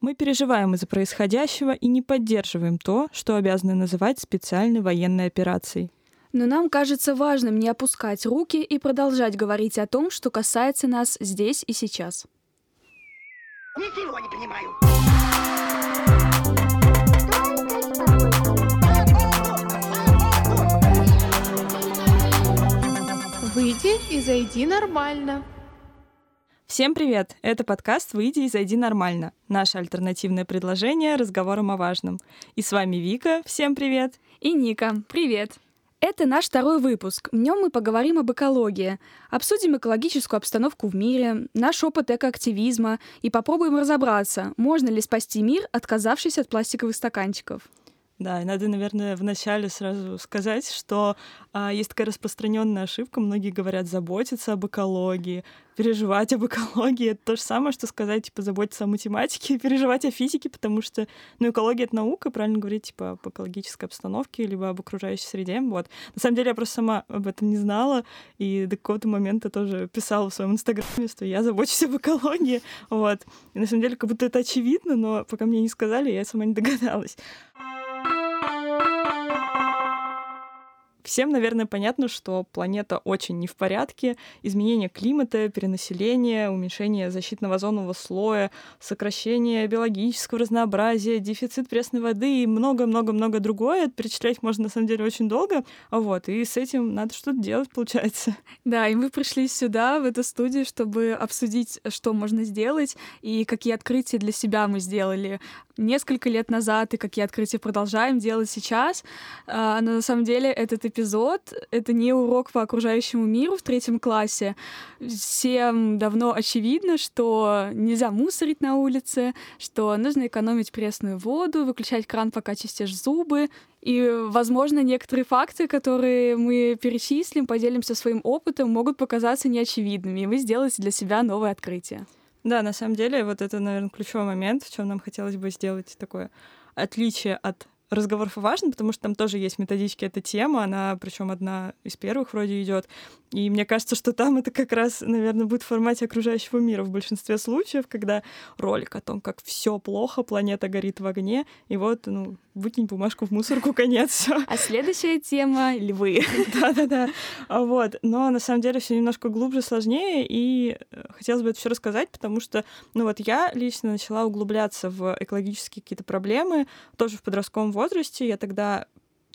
Мы переживаем из-за происходящего и не поддерживаем то, что обязаны называть специальной военной операцией. Но нам кажется важным не опускать руки и продолжать говорить о том, что касается нас здесь и сейчас. Ничего не понимаю. Выйди и зайди нормально. Всем привет! Это подкаст «Выйди и зайди нормально». Наше альтернативное предложение разговором о важном. И с вами Вика. Всем привет! И Ника. Привет! Это наш второй выпуск. В нем мы поговорим об экологии, обсудим экологическую обстановку в мире, наш опыт экоактивизма и попробуем разобраться, можно ли спасти мир, отказавшись от пластиковых стаканчиков. Да, и надо, наверное, вначале сразу сказать, что а, есть такая распространенная ошибка. Многие говорят заботиться об экологии, переживать об экологии. Это то же самое, что сказать, типа, заботиться о математике, переживать о физике, потому что, ну, экология — это наука, правильно говорить, типа, об экологической обстановке, либо об окружающей среде. Вот. На самом деле я просто сама об этом не знала, и до какого-то момента тоже писала в своем инстаграме, что я забочусь об экологии. Вот. И на самом деле как будто это очевидно, но пока мне не сказали, я сама не догадалась. Всем, наверное, понятно, что планета очень не в порядке. Изменение климата, перенаселение, уменьшение защитного озонового слоя, сокращение биологического разнообразия, дефицит пресной воды и много-много-много другое. Перечислять можно, на самом деле, очень долго. Вот, и с этим надо что-то делать, получается. Да, и мы пришли сюда, в эту студию, чтобы обсудить, что можно сделать и какие открытия для себя мы сделали несколько лет назад и какие открытия продолжаем делать сейчас. А, но на самом деле этот эпизод — это не урок по окружающему миру в третьем классе. Всем давно очевидно, что нельзя мусорить на улице, что нужно экономить пресную воду, выключать кран, пока чистишь зубы. И, возможно, некоторые факты, которые мы перечислим, поделимся своим опытом, могут показаться неочевидными, и вы сделаете для себя новое открытие. Да, на самом деле, вот это, наверное, ключевой момент, в чем нам хотелось бы сделать такое отличие от разговоров важно, потому что там тоже есть методички эта тема, она причем одна из первых вроде идет. И мне кажется, что там это как раз, наверное, будет в формате окружающего мира в большинстве случаев, когда ролик о том, как все плохо, планета горит в огне, и вот, ну, выкинь бумажку в мусорку, конец. А следующая тема — львы. Да-да-да. А вот. Но на самом деле все немножко глубже, сложнее, и э, хотелось бы это все рассказать, потому что, ну вот я лично начала углубляться в экологические какие-то проблемы тоже в подростковом возрасте. Я тогда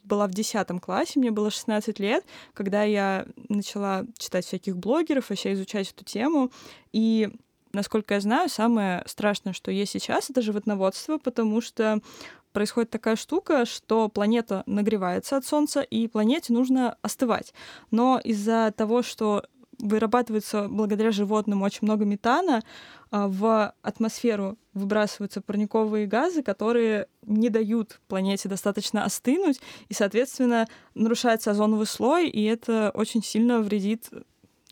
была в 10 классе, мне было 16 лет, когда я начала читать всяких блогеров, вообще изучать эту тему. И насколько я знаю, самое страшное, что есть сейчас, это животноводство, потому что происходит такая штука, что планета нагревается от Солнца, и планете нужно остывать. Но из-за того, что вырабатывается благодаря животным очень много метана, а, в атмосферу выбрасываются парниковые газы, которые не дают планете достаточно остынуть, и, соответственно, нарушается озоновый слой, и это очень сильно вредит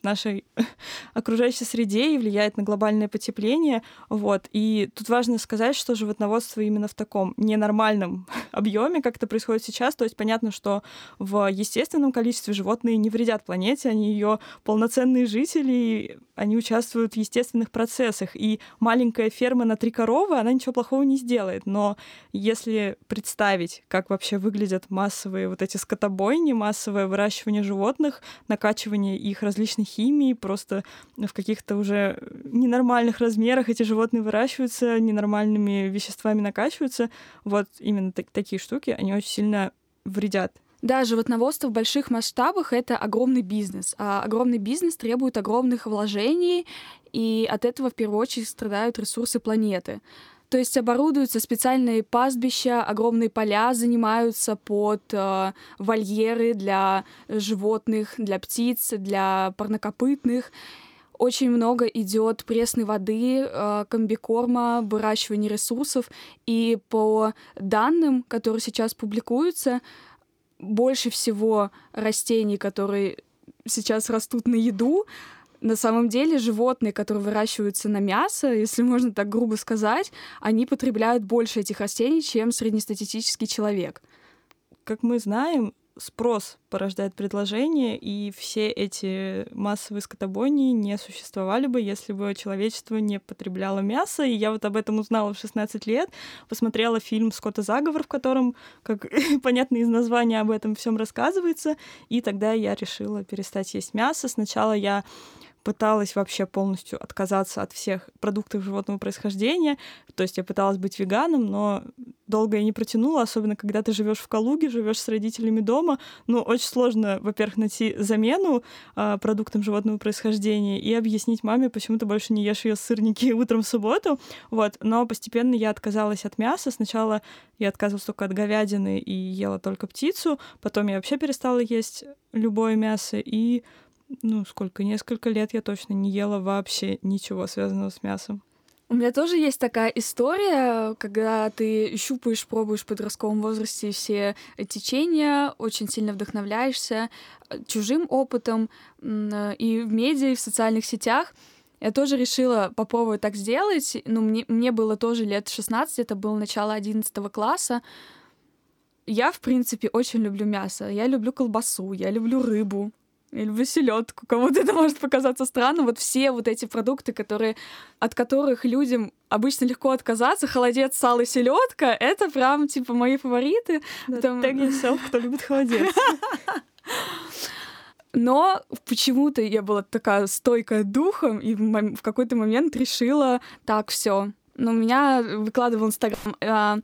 нашей окружающей среде и влияет на глобальное потепление. Вот. И тут важно сказать, что животноводство именно в таком ненормальном объеме, как это происходит сейчас. То есть понятно, что в естественном количестве животные не вредят планете, они ее полноценные жители, они участвуют в естественных процессах. И маленькая ферма на три коровы, она ничего плохого не сделает. Но если представить, как вообще выглядят массовые вот эти скотобойни, массовое выращивание животных, накачивание их различных химии, просто в каких-то уже ненормальных размерах эти животные выращиваются, ненормальными веществами накачиваются. Вот именно так, такие штуки, они очень сильно вредят да, животноводство в больших масштабах — это огромный бизнес. А огромный бизнес требует огромных вложений, и от этого в первую очередь страдают ресурсы планеты. То есть оборудуются специальные пастбища, огромные поля занимаются под э, вольеры для животных, для птиц, для парнокопытных. Очень много идет пресной воды, э, комбикорма, выращивания ресурсов. И по данным, которые сейчас публикуются, больше всего растений, которые сейчас растут на еду, на самом деле животные, которые выращиваются на мясо, если можно так грубо сказать, они потребляют больше этих растений, чем среднестатистический человек. Как мы знаем, спрос порождает предложение, и все эти массовые скотобойни не существовали бы, если бы человечество не потребляло мясо. И я вот об этом узнала в 16 лет, посмотрела фильм «Скотта заговор», в котором, как понятно из названия, об этом всем рассказывается, и тогда я решила перестать есть мясо. Сначала я пыталась вообще полностью отказаться от всех продуктов животного происхождения. То есть я пыталась быть веганом, но долго я не протянула, особенно когда ты живешь в Калуге, живешь с родителями дома. Ну, очень сложно, во-первых, найти замену э, продуктам животного происхождения и объяснить маме, почему ты больше не ешь ее сырники утром в субботу. Вот. Но постепенно я отказалась от мяса. Сначала я отказывалась только от говядины и ела только птицу. Потом я вообще перестала есть любое мясо и ну, сколько, несколько лет я точно не ела вообще ничего связанного с мясом. У меня тоже есть такая история, когда ты щупаешь, пробуешь в подростковом возрасте все течения, очень сильно вдохновляешься э, чужим опытом и в медиа, и в социальных сетях. Я тоже решила попробовать так сделать. Ну, мне, мне было тоже лет 16, это было начало 11 класса. Я, в принципе, очень люблю мясо. Я люблю колбасу, я люблю рыбу. Люблю селедку. Кому-то это может показаться странным. Вот все вот эти продукты, которые, от которых людям обычно легко отказаться, холодец, сало, селедка, это прям типа мои фавориты. Да, Там... Yourself, кто любит холодец. Но почему-то я была такая стойкая духом, и в какой-то момент решила, так, все. Но меня выкладывал Инстаграм а,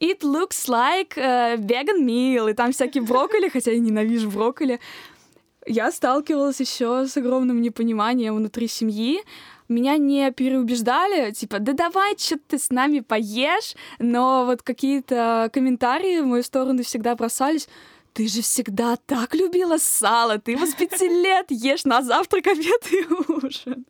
It looks like a vegan meal, и там всякие брокколи, хотя я ненавижу брокколи. Я сталкивалась еще с огромным непониманием внутри семьи. Меня не переубеждали, типа, да давай, что ты с нами поешь, но вот какие-то комментарии в мою сторону всегда бросались. Ты же всегда так любила сало, ты его с пяти лет ешь на завтрак, обед и ужин.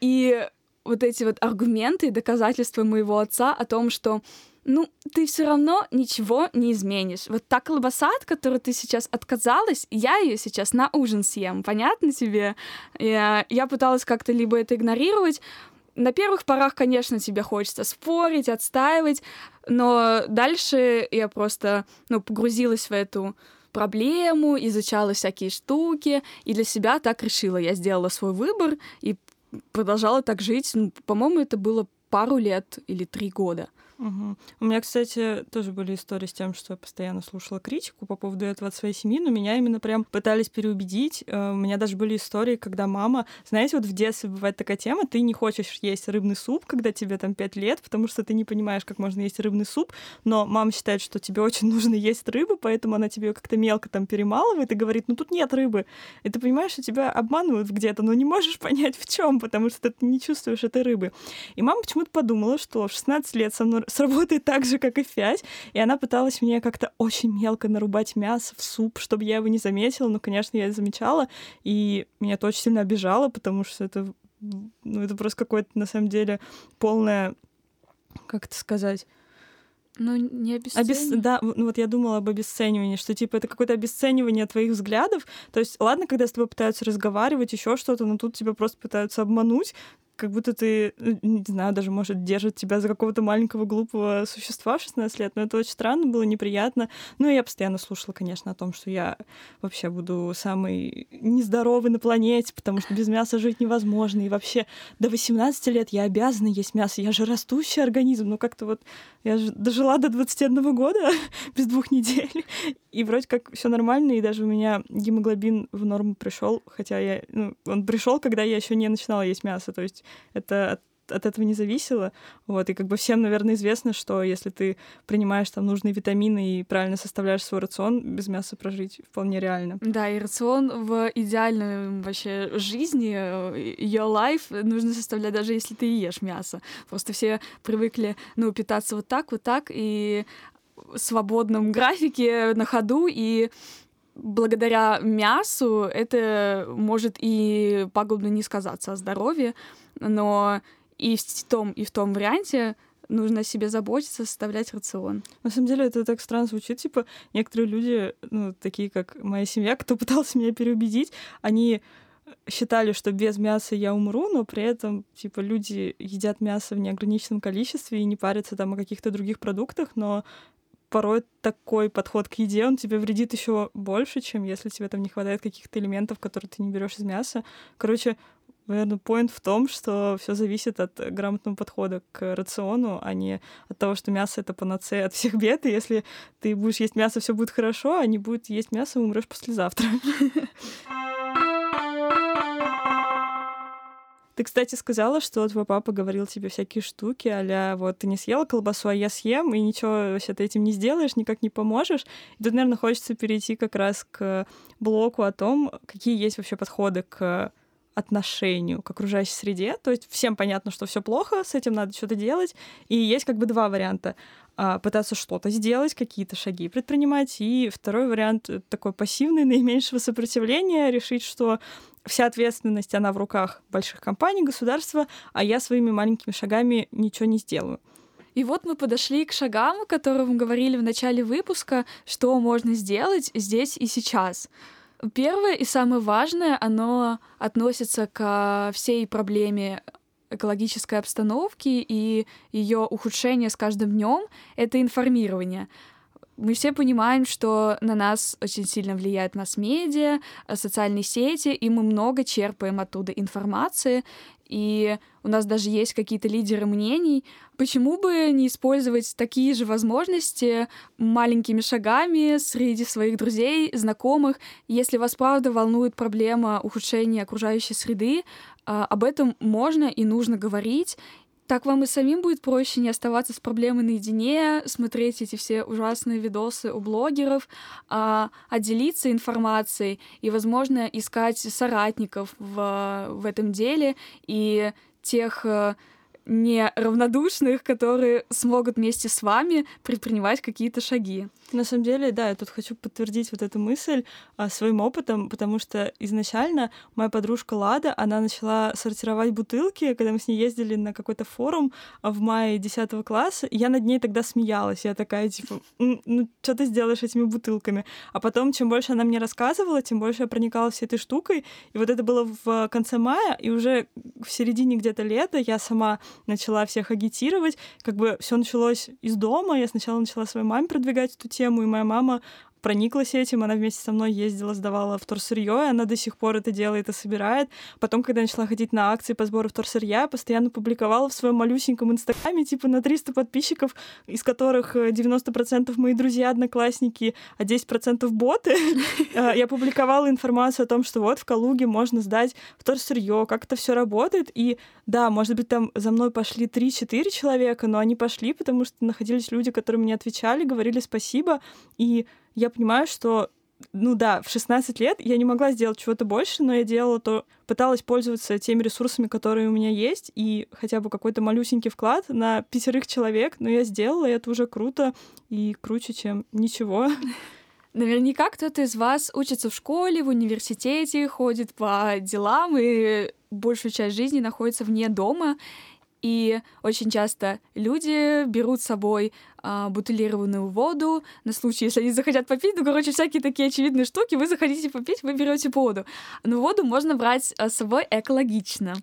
И вот эти вот аргументы и доказательства моего отца о том, что ну, ты все равно ничего не изменишь. Вот та колбаса, от которой ты сейчас отказалась, я ее сейчас на ужин съем, понятно тебе? Я, я пыталась как-то либо это игнорировать, на первых порах, конечно, тебе хочется спорить, отстаивать, но дальше я просто ну, погрузилась в эту проблему, изучала всякие штуки, и для себя так решила. Я сделала свой выбор и продолжала так жить. Ну, по-моему, это было пару лет или три года. Угу. У меня, кстати, тоже были истории с тем, что я постоянно слушала критику по поводу этого от своей семьи, но меня именно прям пытались переубедить. Э, у меня даже были истории, когда мама... Знаете, вот в детстве бывает такая тема, ты не хочешь есть рыбный суп, когда тебе там 5 лет, потому что ты не понимаешь, как можно есть рыбный суп, но мама считает, что тебе очень нужно есть рыбу, поэтому она тебе как-то мелко там перемалывает и говорит, ну тут нет рыбы. И ты понимаешь, что тебя обманывают где-то, но не можешь понять в чем, потому что ты не чувствуешь этой рыбы. И мама почему-то подумала, что в 16 лет со мной сработает так же, как и фять. И она пыталась мне как-то очень мелко нарубать мясо в суп, чтобы я его не заметила. Но, конечно, я это замечала. И меня это очень сильно обижало, потому что это, ну, это просто какое-то, на самом деле, полное, как это сказать, ну, не обесценивание. Обес... Да, ну вот я думала об обесценивании, что типа это какое-то обесценивание твоих взглядов. То есть, ладно, когда с тобой пытаются разговаривать, еще что-то, но тут тебя просто пытаются обмануть, как будто ты, не знаю, даже, может, держит тебя за какого-то маленького глупого существа в 16 лет, но это очень странно было, неприятно. Ну, я постоянно слушала, конечно, о том, что я вообще буду самый нездоровый на планете, потому что без мяса жить невозможно, и вообще до 18 лет я обязана есть мясо, я же растущий организм, ну, как-то вот я же дожила до 21 года без двух недель, и вроде как все нормально, и даже у меня гемоглобин в норму пришел, хотя я, ну, он пришел, когда я еще не начинала есть мясо, то есть это от от этого не зависело. Вот, и как бы всем, наверное, известно, что если ты принимаешь там нужные витамины и правильно составляешь свой рацион, без мяса прожить вполне реально. Да, и рацион в идеальной вообще жизни, э, your life, нужно составлять даже если ты ешь мясо. Просто все привыкли, ну, питаться вот так, вот так, и свободном графике на ходу, и благодаря мясу это может и пагубно не сказаться о здоровье, но и в том, и в том варианте нужно о себе заботиться, составлять рацион. На самом деле это так странно звучит. Типа, некоторые люди, ну, такие как моя семья, кто пытался меня переубедить, они считали, что без мяса я умру, но при этом, типа, люди едят мясо в неограниченном количестве и не парятся там о каких-то других продуктах, но порой такой подход к еде, он тебе вредит еще больше, чем если тебе там не хватает каких-то элементов, которые ты не берешь из мяса. Короче, наверное, поинт в том, что все зависит от грамотного подхода к рациону, а не от того, что мясо это панацея от всех бед. И если ты будешь есть мясо, все будет хорошо, а не будет есть мясо, умрешь послезавтра. Ты, кстати, сказала, что твой папа говорил тебе всякие штуки, а вот ты не съела колбасу, а я съем, и ничего вообще ты этим не сделаешь, никак не поможешь. И тут, наверное, хочется перейти как раз к блоку о том, какие есть вообще подходы к отношению к окружающей среде. То есть всем понятно, что все плохо, с этим надо что-то делать. И есть как бы два варианта. А, пытаться что-то сделать, какие-то шаги предпринимать. И второй вариант такой пассивный, наименьшего сопротивления, решить, что вся ответственность, она в руках больших компаний, государства, а я своими маленькими шагами ничего не сделаю. И вот мы подошли к шагам, о которых мы говорили в начале выпуска, что можно сделать здесь и сейчас. Первое и самое важное, оно относится к всей проблеме экологической обстановки и ее ухудшения с каждым днем, это информирование. Мы все понимаем, что на нас очень сильно влияет масс-медиа, социальные сети, и мы много черпаем оттуда информации, и у нас даже есть какие-то лидеры мнений. Почему бы не использовать такие же возможности маленькими шагами среди своих друзей, знакомых? Если вас правда волнует проблема ухудшения окружающей среды, а, об этом можно и нужно говорить, так вам и самим будет проще не оставаться с проблемой наедине, смотреть эти все ужасные видосы у блогеров, а, а делиться информацией и, возможно, искать соратников в, в этом деле и тех э, неравнодушных, которые смогут вместе с вами предпринимать какие-то шаги. На самом деле, да, я тут хочу подтвердить вот эту мысль а, своим опытом, потому что изначально моя подружка Лада, она начала сортировать бутылки, когда мы с ней ездили на какой-то форум а, в мае 10 класса, и я над ней тогда смеялась. Я такая, типа, ну, что ты сделаешь этими бутылками? А потом, чем больше она мне рассказывала, тем больше я проникалась этой штукой. И вот это было в конце мая, и уже в середине где-то лета я сама начала всех агитировать. Как бы все началось из дома. Я сначала начала своей маме продвигать эту тему, и моя мама прониклась этим, она вместе со мной ездила, сдавала вторсырье, и она до сих пор это делает и собирает. Потом, когда я начала ходить на акции по сбору вторсырья, я постоянно публиковала в своем малюсеньком инстаграме, типа на 300 подписчиков, из которых 90% э, мои друзья, одноклассники, а 10% боты. А, я публиковала информацию о том, что вот в Калуге можно сдать вторсырье, как это все работает. И да, может быть, там за мной пошли 3-4 человека, но они пошли, потому что находились люди, которые мне отвечали, говорили спасибо, и я понимаю, что ну да, в 16 лет я не могла сделать чего-то больше, но я делала то, пыталась пользоваться теми ресурсами, которые у меня есть, и хотя бы какой-то малюсенький вклад на пятерых человек, но я сделала, и это уже круто и круче, чем ничего. Наверняка кто-то из вас учится в школе, в университете, ходит по делам и большую часть жизни находится вне дома. И очень часто люди берут с собой а, бутылированную воду на случай, если они захотят попить. Ну, короче, всякие такие очевидные штуки. Вы захотите попить, вы берете воду. Но воду можно брать а, с собой экологично.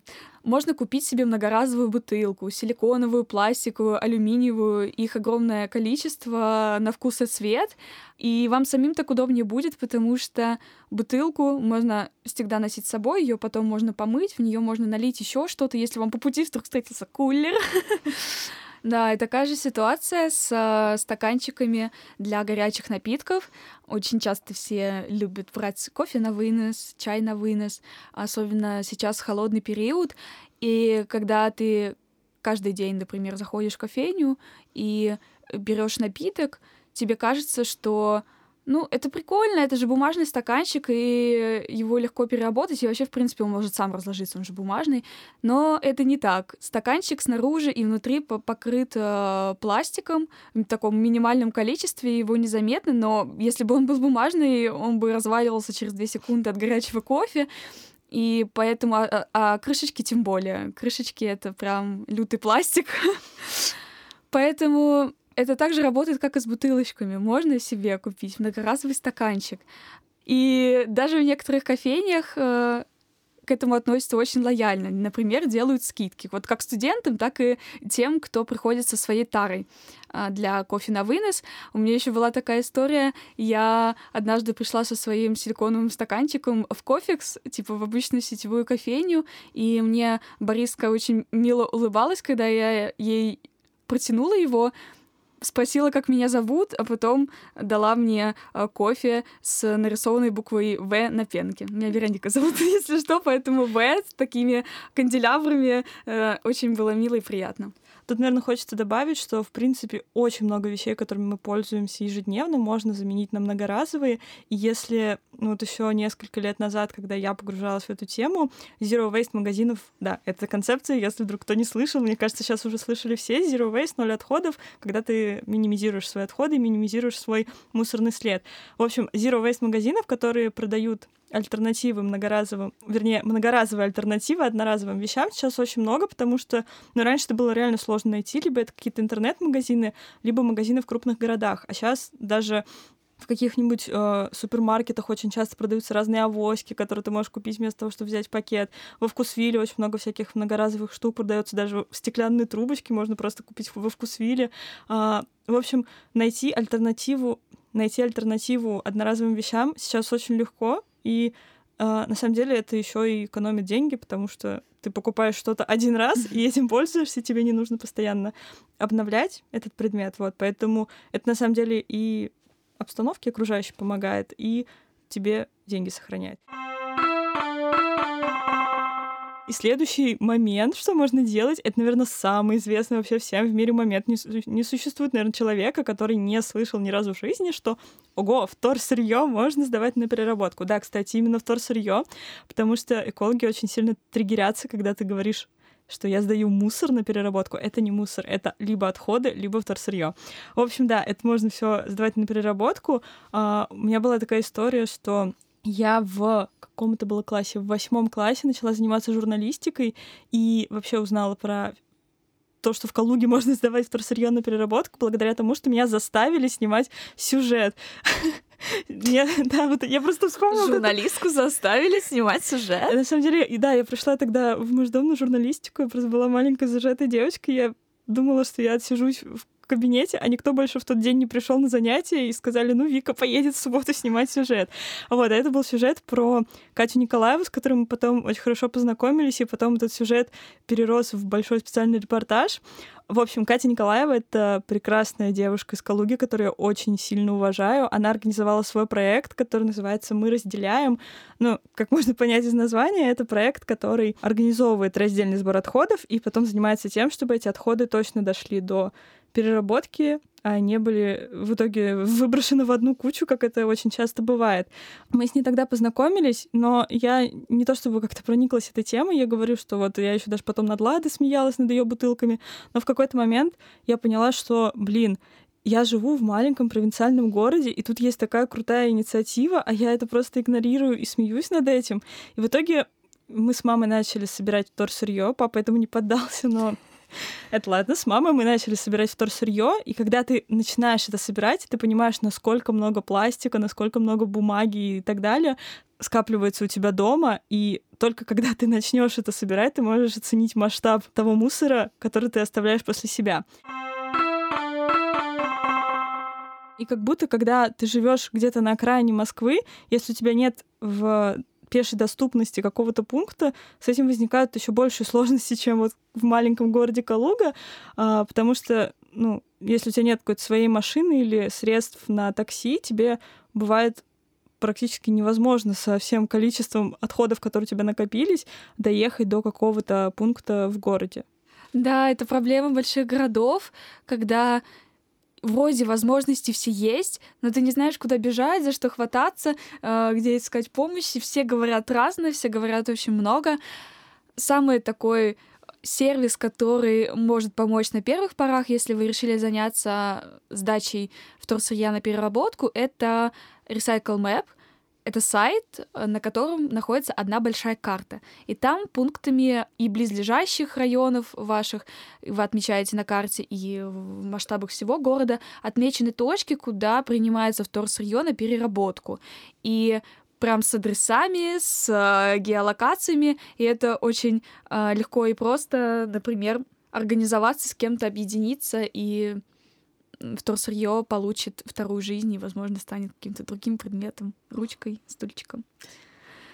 Можно купить себе многоразовую бутылку, силиконовую, пластиковую, алюминиевую. Их огромное количество на вкус и цвет. И вам самим так удобнее будет, потому что бутылку можно всегда носить с собой, ее потом можно помыть, в нее можно налить еще что-то, если вам по пути вдруг встретится кулер. Да, и такая же ситуация с э, стаканчиками для горячих напитков. Очень часто все любят брать кофе на вынос, чай на вынос, особенно сейчас холодный период. И когда ты каждый день, например, заходишь в кофейню и берешь напиток, тебе кажется, что ну, это прикольно, это же бумажный стаканчик, и его легко переработать, и вообще, в принципе, он может сам разложиться, он же бумажный. Но это не так. Стаканчик снаружи и внутри покрыт э, пластиком в таком минимальном количестве, его незаметно, но если бы он был бумажный, он бы разваливался через 2 секунды от горячего кофе. И поэтому, а, а, а крышечки тем более. Крышечки — это прям лютый пластик. Поэтому это также работает, как и с бутылочками. Можно себе купить многоразовый стаканчик. И даже в некоторых кофейнях э, к этому относятся очень лояльно. Например, делают скидки. Вот как студентам, так и тем, кто приходит со своей тарой а, для кофе на вынос. У меня еще была такая история. Я однажды пришла со своим силиконовым стаканчиком в кофекс, типа в обычную сетевую кофейню, и мне Бориска очень мило улыбалась, когда я ей протянула его, спросила, как меня зовут, а потом дала мне э, кофе с нарисованной буквой В на пенке. Меня Вероника зовут, если что, поэтому В с такими канделябрами э, очень было мило и приятно. Тут, наверное, хочется добавить, что, в принципе, очень много вещей, которыми мы пользуемся ежедневно, можно заменить на многоразовые. И если ну, вот еще несколько лет назад, когда я погружалась в эту тему, Zero Waste магазинов, да, это концепция, если вдруг кто не слышал, мне кажется, сейчас уже слышали все, Zero Waste, ноль отходов, когда ты минимизируешь свои отходы, минимизируешь свой мусорный след. В общем, Zero Waste магазинов, которые продают альтернативы многоразовым, вернее, многоразовые альтернативы одноразовым вещам сейчас очень много, потому что, ну, раньше это было реально сложно найти, либо это какие-то интернет-магазины, либо магазины в крупных городах, а сейчас даже в каких-нибудь э, супермаркетах очень часто продаются разные авоськи, которые ты можешь купить вместо того, чтобы взять пакет. Во вкусвиле очень много всяких многоразовых штук продается, даже стеклянные трубочки можно просто купить во вкусвиле. Э, в общем, найти альтернативу, найти альтернативу одноразовым вещам сейчас очень легко, и э, на самом деле это еще и экономит деньги, потому что ты покупаешь что-то один раз, и этим пользуешься, тебе не нужно постоянно обновлять этот предмет. Вот, поэтому это на самом деле и обстановке окружающей помогает, и тебе деньги сохраняет. И следующий момент, что можно делать, это, наверное, самый известный вообще всем в мире момент. Не, не существует, наверное, человека, который не слышал ни разу в жизни, что, ого, вторсырье можно сдавать на переработку. Да, кстати, именно вторсырье, потому что экологи очень сильно триггерятся, когда ты говоришь что я сдаю мусор на переработку. Это не мусор, это либо отходы, либо вторсырье. В общем, да, это можно все сдавать на переработку. Uh, у меня была такая история, что я в каком это было классе, в восьмом классе начала заниматься журналистикой и вообще узнала про то, что в Калуге можно сдавать вторсырье на переработку, благодаря тому, что меня заставили снимать сюжет. Я, да, вот я просто вспомнила. Журналистку это. заставили снимать сюжет? На самом деле, и да, я пришла тогда в междомную журналистику, я просто была маленькая зажатая девочка, я думала, что я отсижусь в кабинете, а никто больше в тот день не пришел на занятия и сказали, ну, Вика поедет в субботу снимать сюжет. Вот, а это был сюжет про Катю Николаеву, с которой мы потом очень хорошо познакомились, и потом этот сюжет перерос в большой специальный репортаж. В общем, Катя Николаева — это прекрасная девушка из Калуги, которую я очень сильно уважаю. Она организовала свой проект, который называется «Мы разделяем». Ну, как можно понять из названия, это проект, который организовывает раздельный сбор отходов и потом занимается тем, чтобы эти отходы точно дошли до переработки, а не были в итоге выброшены в одну кучу, как это очень часто бывает. Мы с ней тогда познакомились, но я не то чтобы как-то прониклась этой темой, я говорю, что вот я еще даже потом над Ладой смеялась над ее бутылками, но в какой-то момент я поняла, что, блин, я живу в маленьком провинциальном городе, и тут есть такая крутая инициатива, а я это просто игнорирую и смеюсь над этим. И в итоге мы с мамой начали собирать вторсырье, папа этому не поддался, но это ладно, с мамой мы начали собирать вторсырье, и когда ты начинаешь это собирать, ты понимаешь, насколько много пластика, насколько много бумаги и так далее скапливается у тебя дома, и только когда ты начнешь это собирать, ты можешь оценить масштаб того мусора, который ты оставляешь после себя. И как будто, когда ты живешь где-то на окраине Москвы, если у тебя нет в пешей доступности какого-то пункта, с этим возникают еще большие сложности, чем вот в маленьком городе Калуга, а, потому что, ну, если у тебя нет какой-то своей машины или средств на такси, тебе бывает практически невозможно со всем количеством отходов, которые у тебя накопились, доехать до какого-то пункта в городе. Да, это проблема больших городов, когда вроде возможности все есть, но ты не знаешь, куда бежать, за что хвататься, э, где искать помощи. Все говорят разное, все говорят очень много. Самый такой сервис, который может помочь на первых порах, если вы решили заняться сдачей вторсырья на переработку, это Recycle Map — это сайт, э, на котором находится одна большая карта. И там пунктами и близлежащих районов ваших вы отмечаете на карте, и в масштабах всего города отмечены точки, куда принимается вторсырье на переработку. И прям с адресами, с э, геолокациями, и это очень э, легко и просто, например, организоваться с кем-то, объединиться и вторсырье получит вторую жизнь и, возможно, станет каким-то другим предметом, ручкой, стульчиком.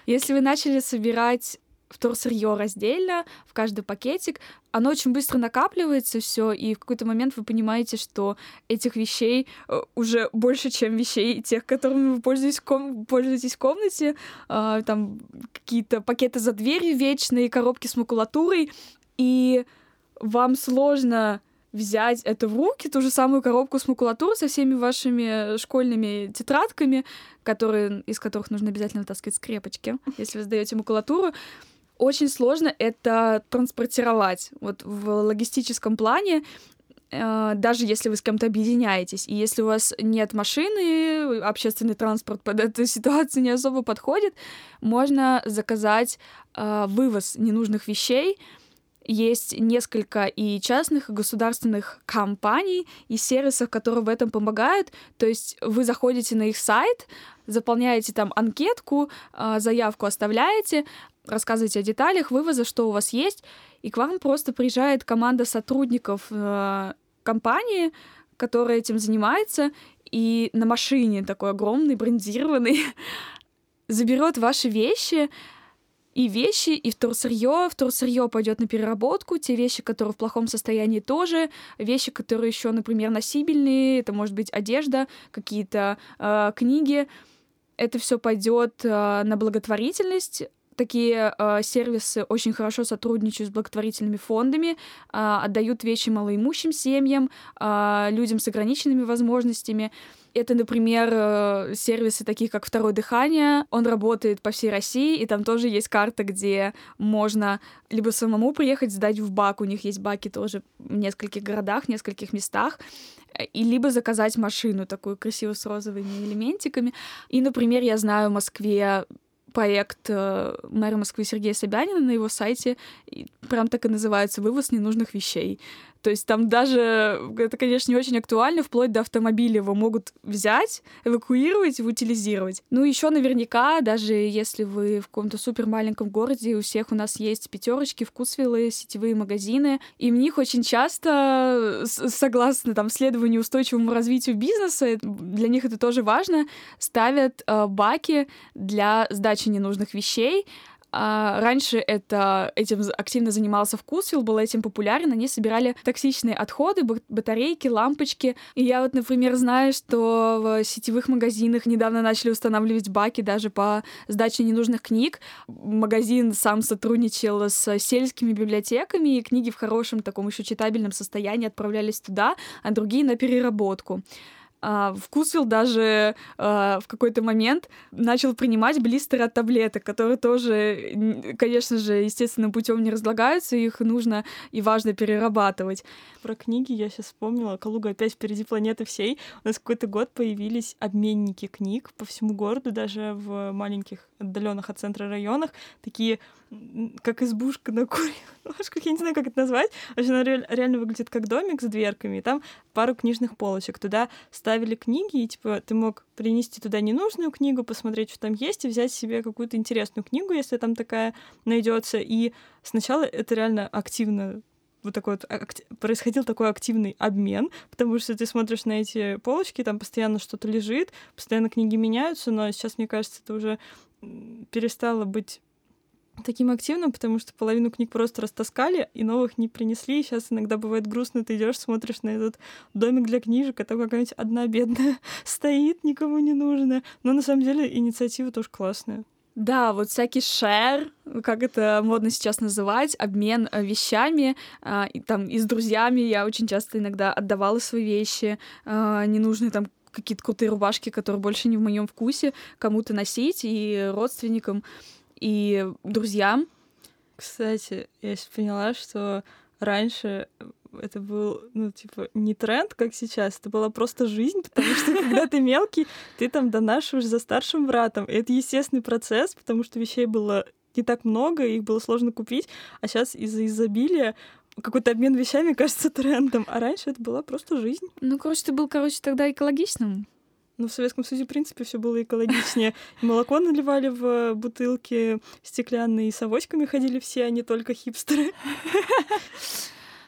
Если вы начали собирать вторсырье раздельно в каждый пакетик, оно очень быстро накапливается все, и в какой-то момент вы понимаете, что этих вещей э, уже больше, чем вещей тех, которыми вы пользуетесь, ком пользуетесь в комнате. Э, там какие-то пакеты за дверью вечные, коробки с макулатурой, и вам сложно взять это в руки, ту же самую коробку с макулатурой со всеми вашими школьными тетрадками, которые, из которых нужно обязательно вытаскивать скрепочки, если вы сдаете макулатуру. Очень сложно это транспортировать. Вот в логистическом плане э, даже если вы с кем-то объединяетесь, и если у вас нет машины, общественный транспорт под эту ситуацию не особо подходит, можно заказать э, вывоз ненужных вещей, есть несколько и частных, и государственных компаний и сервисов, которые в этом помогают. То есть вы заходите на их сайт, заполняете там анкетку, а, заявку оставляете, рассказываете о деталях вывоза, что у вас есть, и к вам просто приезжает команда сотрудников э, компании, которая этим занимается, и на машине такой огромный, брендированный, заберет ваши вещи, и вещи, и вторсырье. Вторсырье пойдет на переработку. Те вещи, которые в плохом состоянии, тоже. Вещи, которые еще, например, носибельные. Это может быть одежда, какие-то э, книги. Это все пойдет э, на благотворительность такие э, сервисы очень хорошо сотрудничают с благотворительными фондами, э, отдают вещи малоимущим семьям, э, людям с ограниченными возможностями. Это, например, э, сервисы такие, как «Второе дыхание». Он работает по всей России, и там тоже есть карта, где можно либо самому приехать, сдать в бак. У них есть баки тоже в нескольких городах, в нескольких местах и либо заказать машину такую красивую с розовыми элементиками. И, например, я знаю в Москве проект э, мэра Москвы Сергея Собянина на его сайте прям так и называется «Вывоз ненужных вещей». То есть там даже, это, конечно, не очень актуально, вплоть до автомобиля. Его могут взять, эвакуировать утилизировать. Ну, еще наверняка, даже если вы в каком-то супер маленьком городе, у всех у нас есть пятерочки, вкусвиллы, сетевые магазины, и в них очень часто, согласно там следованию устойчивому развитию бизнеса, для них это тоже важно, ставят э, баки для сдачи ненужных вещей, а раньше это, этим активно занимался Вкусвилл, был этим популярен. Они собирали токсичные отходы, батарейки, лампочки. И я вот, например, знаю, что в сетевых магазинах недавно начали устанавливать баки даже по сдаче ненужных книг. Магазин сам сотрудничал с сельскими библиотеками, и книги в хорошем таком еще читабельном состоянии отправлялись туда, а другие на переработку. А, даже а, в какой-то момент начал принимать блистеры от таблеток, которые тоже, конечно же, естественным путем не разлагаются, их нужно и важно перерабатывать. Про книги я сейчас вспомнила. Калуга опять впереди планеты всей. У нас какой-то год появились обменники книг по всему городу, даже в маленьких отдаленных от центра районах, такие как избушка на куре. я не знаю, как это назвать. Вообще, она реально выглядит как домик с дверками, и там пару книжных полочек. Туда ставили книги, и, типа, ты мог принести туда ненужную книгу, посмотреть, что там есть, и взять себе какую-то интересную книгу, если там такая найдется. И сначала это реально активно вот такой вот происходил такой активный обмен, потому что ты смотришь на эти полочки, там постоянно что-то лежит, постоянно книги меняются, но сейчас, мне кажется, это уже перестало быть таким активным, потому что половину книг просто растаскали и новых не принесли. сейчас иногда бывает грустно, ты идешь, смотришь на этот домик для книжек, а там какая-нибудь одна бедная стоит, никому не нужная. Но на самом деле инициатива тоже классная. Да, вот всякий шер, как это модно сейчас называть, обмен э, вещами, и, там и с друзьями я очень часто иногда отдавала свои вещи, э, ненужные там какие-то крутые рубашки, которые больше не в моем вкусе, кому-то носить и родственникам и друзьям. Кстати, я сейчас поняла, что раньше это был, ну, типа, не тренд, как сейчас, это была просто жизнь, потому что когда ты мелкий, ты там донашиваешь за старшим братом. И это естественный процесс, потому что вещей было не так много, их было сложно купить, а сейчас из-за изобилия какой-то обмен вещами кажется трендом, а раньше это была просто жизнь. Ну, короче, ты был, короче, тогда экологичным. Ну, в Советском Союзе, в принципе, все было экологичнее. Молоко наливали в бутылки стеклянные, и с авоськами ходили все, а не только хипстеры.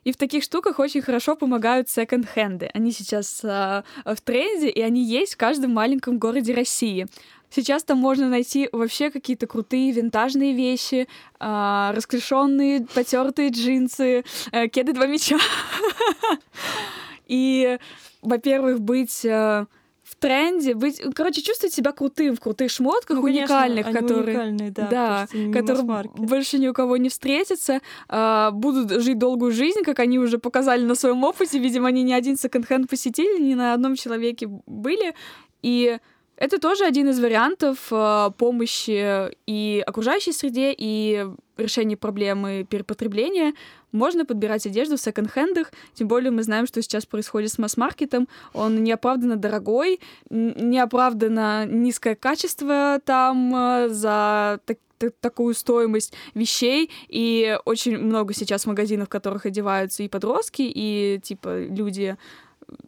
И в таких штуках очень хорошо помогают секонд-хенды. Они сейчас э, в тренде, и они есть в каждом маленьком городе России. Сейчас там можно найти вообще какие-то крутые винтажные вещи, э, расклешенные, потертые джинсы, э, кеды два меча. И, во-первых, быть э, в тренде, быть, короче, чувствовать себя крутым в крутых шмотках, ну, уникальных, конечно, которые, уникальные, да, да которые больше ни у кого не встретятся, э, будут жить долгую жизнь, как они уже показали на своем опыте. Видимо, они ни один секонд-хенд посетили, ни на одном человеке были. И это тоже один из вариантов э, помощи и окружающей среде, и решения проблемы перепотребления. Можно подбирать одежду в секонд-хендах, тем более мы знаем, что сейчас происходит с масс-маркетом. Он неоправданно дорогой, неоправданно низкое качество там э, за так такую стоимость вещей, и очень много сейчас магазинов, в которых одеваются и подростки, и типа люди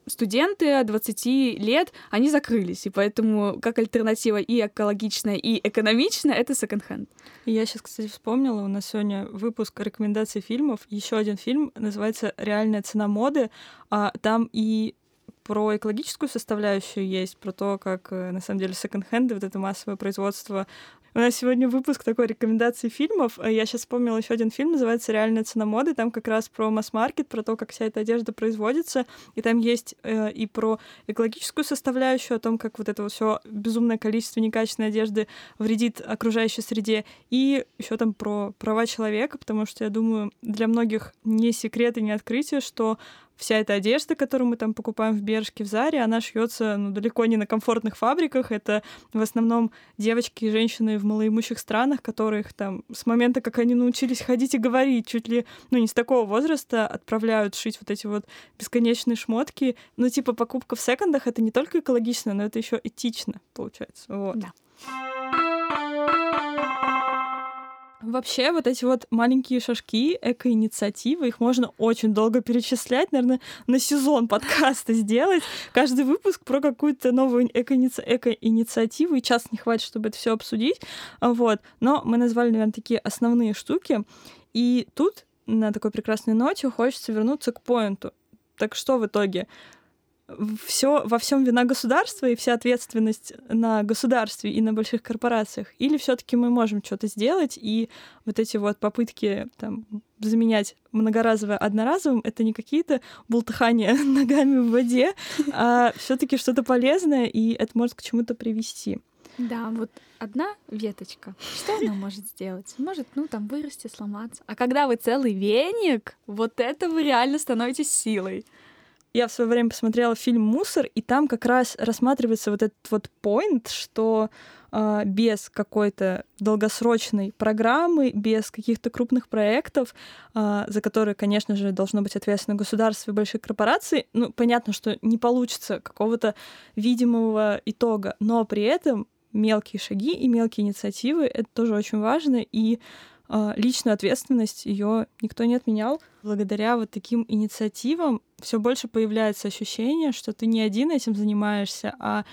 студенты от 20 лет, они закрылись, и поэтому как альтернатива и экологичная, и экономичная — это секонд-хенд. Я сейчас, кстати, вспомнила, у нас сегодня выпуск рекомендаций фильмов. Еще один фильм называется «Реальная цена моды». А там и про экологическую составляющую есть, про то, как э, на самом деле секонд-хенды, вот это массовое производство у нас сегодня выпуск такой рекомендации фильмов. А я сейчас вспомнила еще один фильм, называется «Реальная цена моды». Там как раз про масс-маркет, про то, как вся эта одежда производится. И там есть э, и про экологическую составляющую, о том, как вот это все безумное количество некачественной одежды вредит окружающей среде. И еще там про права человека, потому что я думаю, для многих не секрет и не открытие, что вся эта одежда, которую мы там покупаем в Бершке, в Заре, она шьется ну, далеко не на комфортных фабриках. Это в основном девочки и женщины в малоимущих странах, которых там с момента, как они научились ходить и говорить, чуть ли, ну, не с такого возраста, отправляют шить вот эти вот бесконечные шмотки. Ну, типа, покупка в секондах — это не только экологично, но это еще этично, получается. Вот. Да. Вообще, вот эти вот маленькие шажки, эко-инициативы, их можно очень долго перечислять, наверное, на сезон подкаста сделать. Каждый выпуск про какую-то новую эко-инициативу, и час не хватит, чтобы это все обсудить. Вот. Но мы назвали, наверное, такие основные штуки. И тут на такой прекрасной ноте хочется вернуться к поинту. Так что в итоге? Все, во всем вина государства и вся ответственность на государстве и на больших корпорациях? Или все-таки мы можем что-то сделать, и вот эти вот попытки там, заменять многоразовое одноразовым это не какие-то бултыхания ногами в воде, а все-таки что-то полезное, и это может к чему-то привести. Да, вот одна веточка. Что она может сделать? Может, ну, там, вырасти, сломаться. А когда вы целый веник, вот это вы реально становитесь силой. Я в свое время посмотрела фильм «Мусор», и там как раз рассматривается вот этот вот point, что э, без какой-то долгосрочной программы, без каких-то крупных проектов, э, за которые, конечно же, должно быть ответственно государство и большие корпорации, ну, понятно, что не получится какого-то видимого итога, но при этом мелкие шаги и мелкие инициативы — это тоже очень важно, и э, личную ответственность ее никто не отменял. Благодаря вот таким инициативам все больше появляется ощущение, что ты не один этим занимаешься, а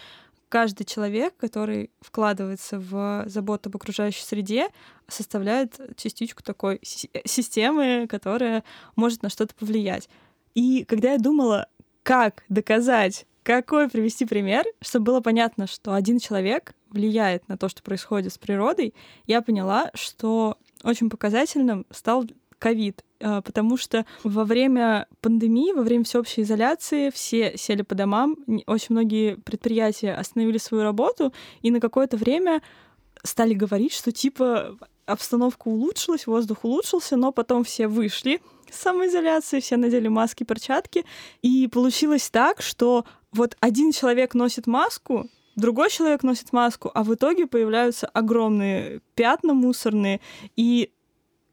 каждый человек, который вкладывается в заботу об окружающей среде, составляет частичку такой системы, которая может на что-то повлиять. И когда я думала, как доказать, какой привести пример, чтобы было понятно, что один человек влияет на то, что происходит с природой, я поняла, что очень показательным стал ковид, а, потому что во время пандемии, во время всеобщей изоляции все сели по домам, очень многие предприятия остановили свою работу, и на какое-то время стали говорить, что типа обстановка улучшилась, воздух улучшился, но потом все вышли с самоизоляции, все надели маски, перчатки, и получилось так, что вот один человек носит маску, другой человек носит маску, а в итоге появляются огромные пятна мусорные, и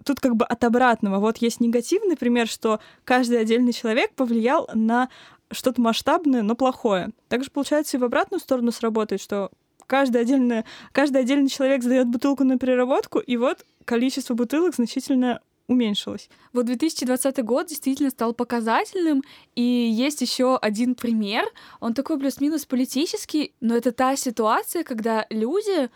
тут как бы от обратного. Вот есть негативный пример, что каждый отдельный человек повлиял на что-то масштабное, но плохое. Также, получается, и в обратную сторону сработает, что каждый отдельный, каждый отдельный человек сдает бутылку на переработку, и вот количество бутылок значительно уменьшилось. Вот 2020 год действительно стал показательным, и есть еще один пример. Он такой плюс-минус политический, но это та ситуация, когда люди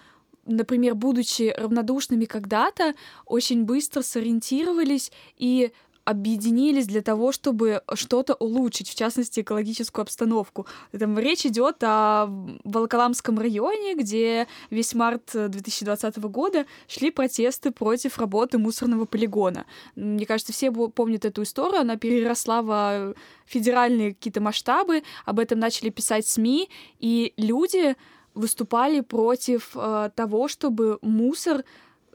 например, будучи равнодушными когда-то, очень быстро сориентировались и объединились для того, чтобы что-то улучшить, в частности, экологическую обстановку. Там речь идет о Волоколамском районе, где весь март 2020 года шли протесты против работы мусорного полигона. Мне кажется, все помнят эту историю, она переросла в федеральные какие-то масштабы, об этом начали писать СМИ, и люди выступали против э, того, чтобы мусор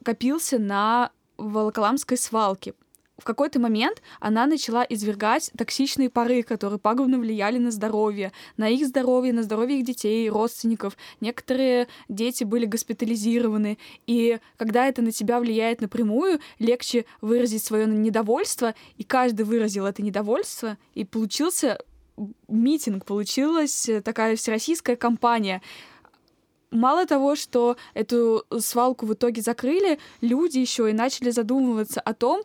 копился на Волоколамской свалке, в какой-то момент она начала извергать токсичные пары, которые пагубно влияли на здоровье, на их здоровье, на здоровье их детей, родственников. Некоторые дети были госпитализированы. И когда это на тебя влияет напрямую, легче выразить свое недовольство, и каждый выразил это недовольство, и получился митинг, получилась такая всероссийская кампания мало того, что эту свалку в итоге закрыли, люди еще и начали задумываться о том,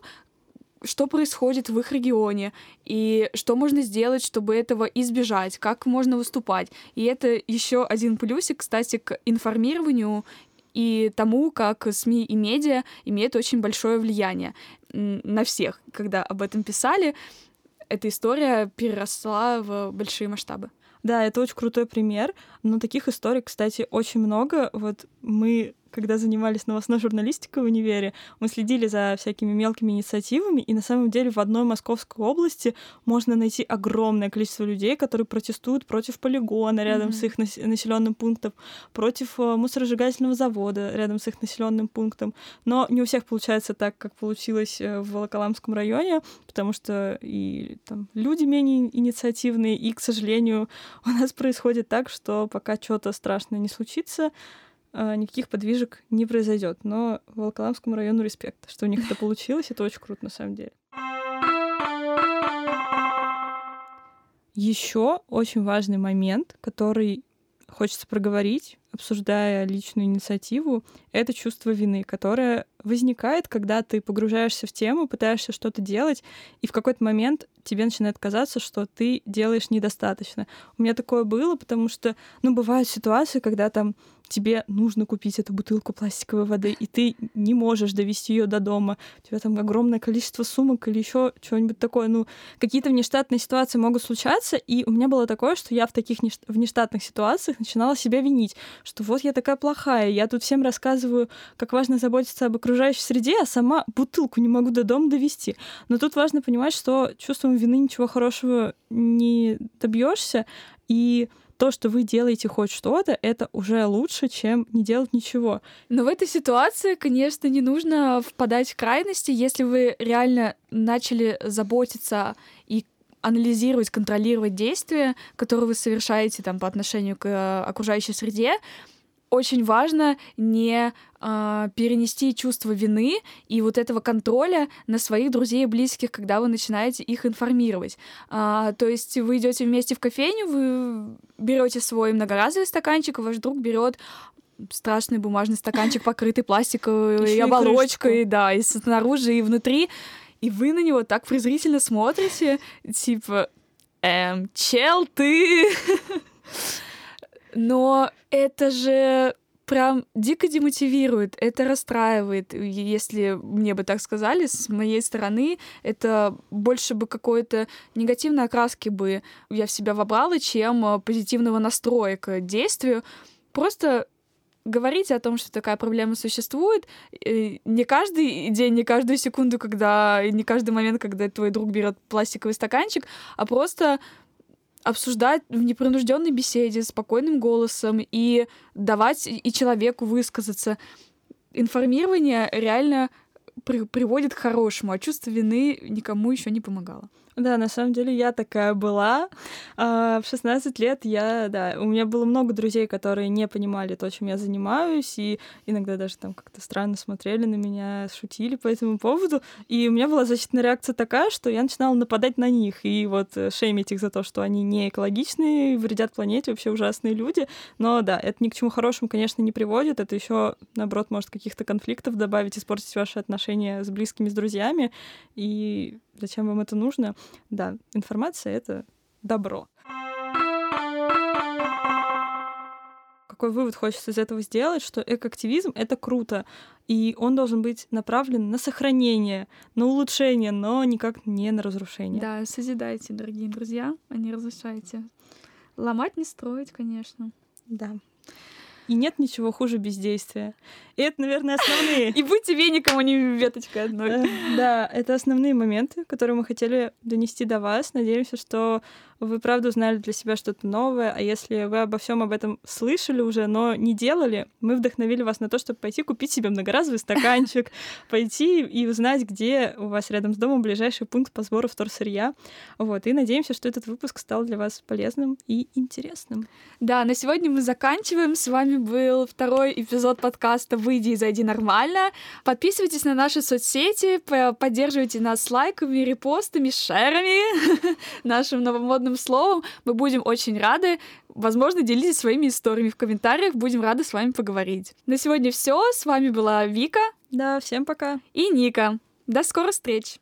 что происходит в их регионе и что можно сделать, чтобы этого избежать, как можно выступать. И это еще один плюсик, кстати, к информированию и тому, как СМИ и медиа имеют очень большое влияние на всех. Когда об этом писали, эта история переросла в большие масштабы. Да, это очень крутой пример, но таких историй, кстати, очень много. Вот мы когда занимались новостной журналистикой в универе, мы следили за всякими мелкими инициативами, и на самом деле в одной Московской области можно найти огромное количество людей, которые протестуют против полигона рядом mm-hmm. с их населенным пунктом, против э, мусоросжигательного завода рядом с их населенным пунктом. Но не у всех получается так, как получилось э, в Волоколамском районе, потому что и там люди менее инициативные, и, к сожалению, у нас происходит так, что пока что-то страшное не случится, никаких подвижек не произойдет. Но Волоколамскому району респект, что у них это получилось, это очень круто на самом деле. Еще очень важный момент, который хочется проговорить, обсуждая личную инициативу, это чувство вины, которое возникает, когда ты погружаешься в тему, пытаешься что-то делать, и в какой-то момент тебе начинает казаться, что ты делаешь недостаточно. У меня такое было, потому что, ну, бывают ситуации, когда там тебе нужно купить эту бутылку пластиковой воды, и ты не можешь довести ее до дома. У тебя там огромное количество сумок или еще что-нибудь такое. Ну, какие-то внештатные ситуации могут случаться, и у меня было такое, что я в таких внештатных ситуациях начинала себя винить, что вот я такая плохая, я тут всем рассказываю, как важно заботиться об окружающей среде, а сама бутылку не могу до дома довести. Но тут важно понимать, что чувством вины ничего хорошего не добьешься, и то, что вы делаете хоть что-то, это уже лучше, чем не делать ничего. Но в этой ситуации, конечно, не нужно впадать в крайности, если вы реально начали заботиться и анализировать, контролировать действия, которые вы совершаете там по отношению к э, окружающей среде, очень важно не э, перенести чувство вины и вот этого контроля на своих друзей и близких, когда вы начинаете их информировать. А, то есть вы идете вместе в кофейню, вы берете свой многоразовый стаканчик, ваш друг берет страшный бумажный стаканчик, покрытый пластиковой оболочкой, да, и снаружи, и внутри, и вы на него так презрительно смотрите, типа, эм, чел, ты... Но это же прям дико демотивирует, это расстраивает. Если мне бы так сказали, с моей стороны, это больше бы какой-то негативной окраски бы я в себя вобрала, чем э, позитивного настроя к действию. Просто говорите о том, что такая проблема существует. Не каждый день, не каждую секунду, когда, не каждый момент, когда твой друг берет пластиковый стаканчик, а просто обсуждать в непринужденной беседе, спокойным голосом и давать и человеку высказаться. Информирование реально при приводит к хорошему, а чувство вины никому еще не помогало. Да, на самом деле я такая была. А, в 16 лет я, да, у меня было много друзей, которые не понимали то, чем я занимаюсь, и иногда даже там как-то странно смотрели на меня, шутили по этому поводу. И у меня была защитная реакция такая, что я начинала нападать на них и вот э, шеймить их за то, что они не экологичные, вредят планете, вообще ужасные люди. Но да, это ни к чему хорошему, конечно, не приводит. Это еще, наоборот, может каких-то конфликтов добавить, испортить ваши отношения с близкими, с друзьями. И зачем вам это нужно? Да, информация — это добро. Какой вывод хочется из этого сделать, что экоактивизм — это круто, и он должен быть направлен на сохранение, на улучшение, но никак не на разрушение. Да, созидайте, дорогие друзья, а не разрушайте. Ломать не строить, конечно. Да. И нет ничего хуже бездействия. И это, наверное, основные... И будьте веником, а не веточкой одной. Да, это основные моменты, которые мы хотели донести до вас. Надеемся, что вы правда узнали для себя что-то новое, а если вы обо всем об этом слышали уже, но не делали, мы вдохновили вас на то, чтобы пойти купить себе многоразовый стаканчик, пойти и узнать, где у вас рядом с домом ближайший пункт по сбору вторсырья. Вот, и надеемся, что этот выпуск стал для вас полезным и интересным. Да, на сегодня мы заканчиваем. С вами был второй эпизод подкаста «Выйди и зайди нормально». Подписывайтесь на наши соцсети, поддерживайте нас лайками, репостами, шерами, нашим новомодным словом, мы будем очень рады. Возможно, делитесь своими историями в комментариях. Будем рады с вами поговорить. На сегодня все. С вами была Вика. Да, всем пока. И Ника. До скорых встреч.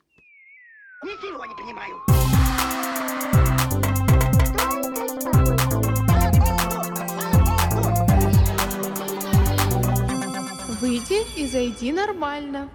Ничего не понимаю. Выйди и зайди нормально.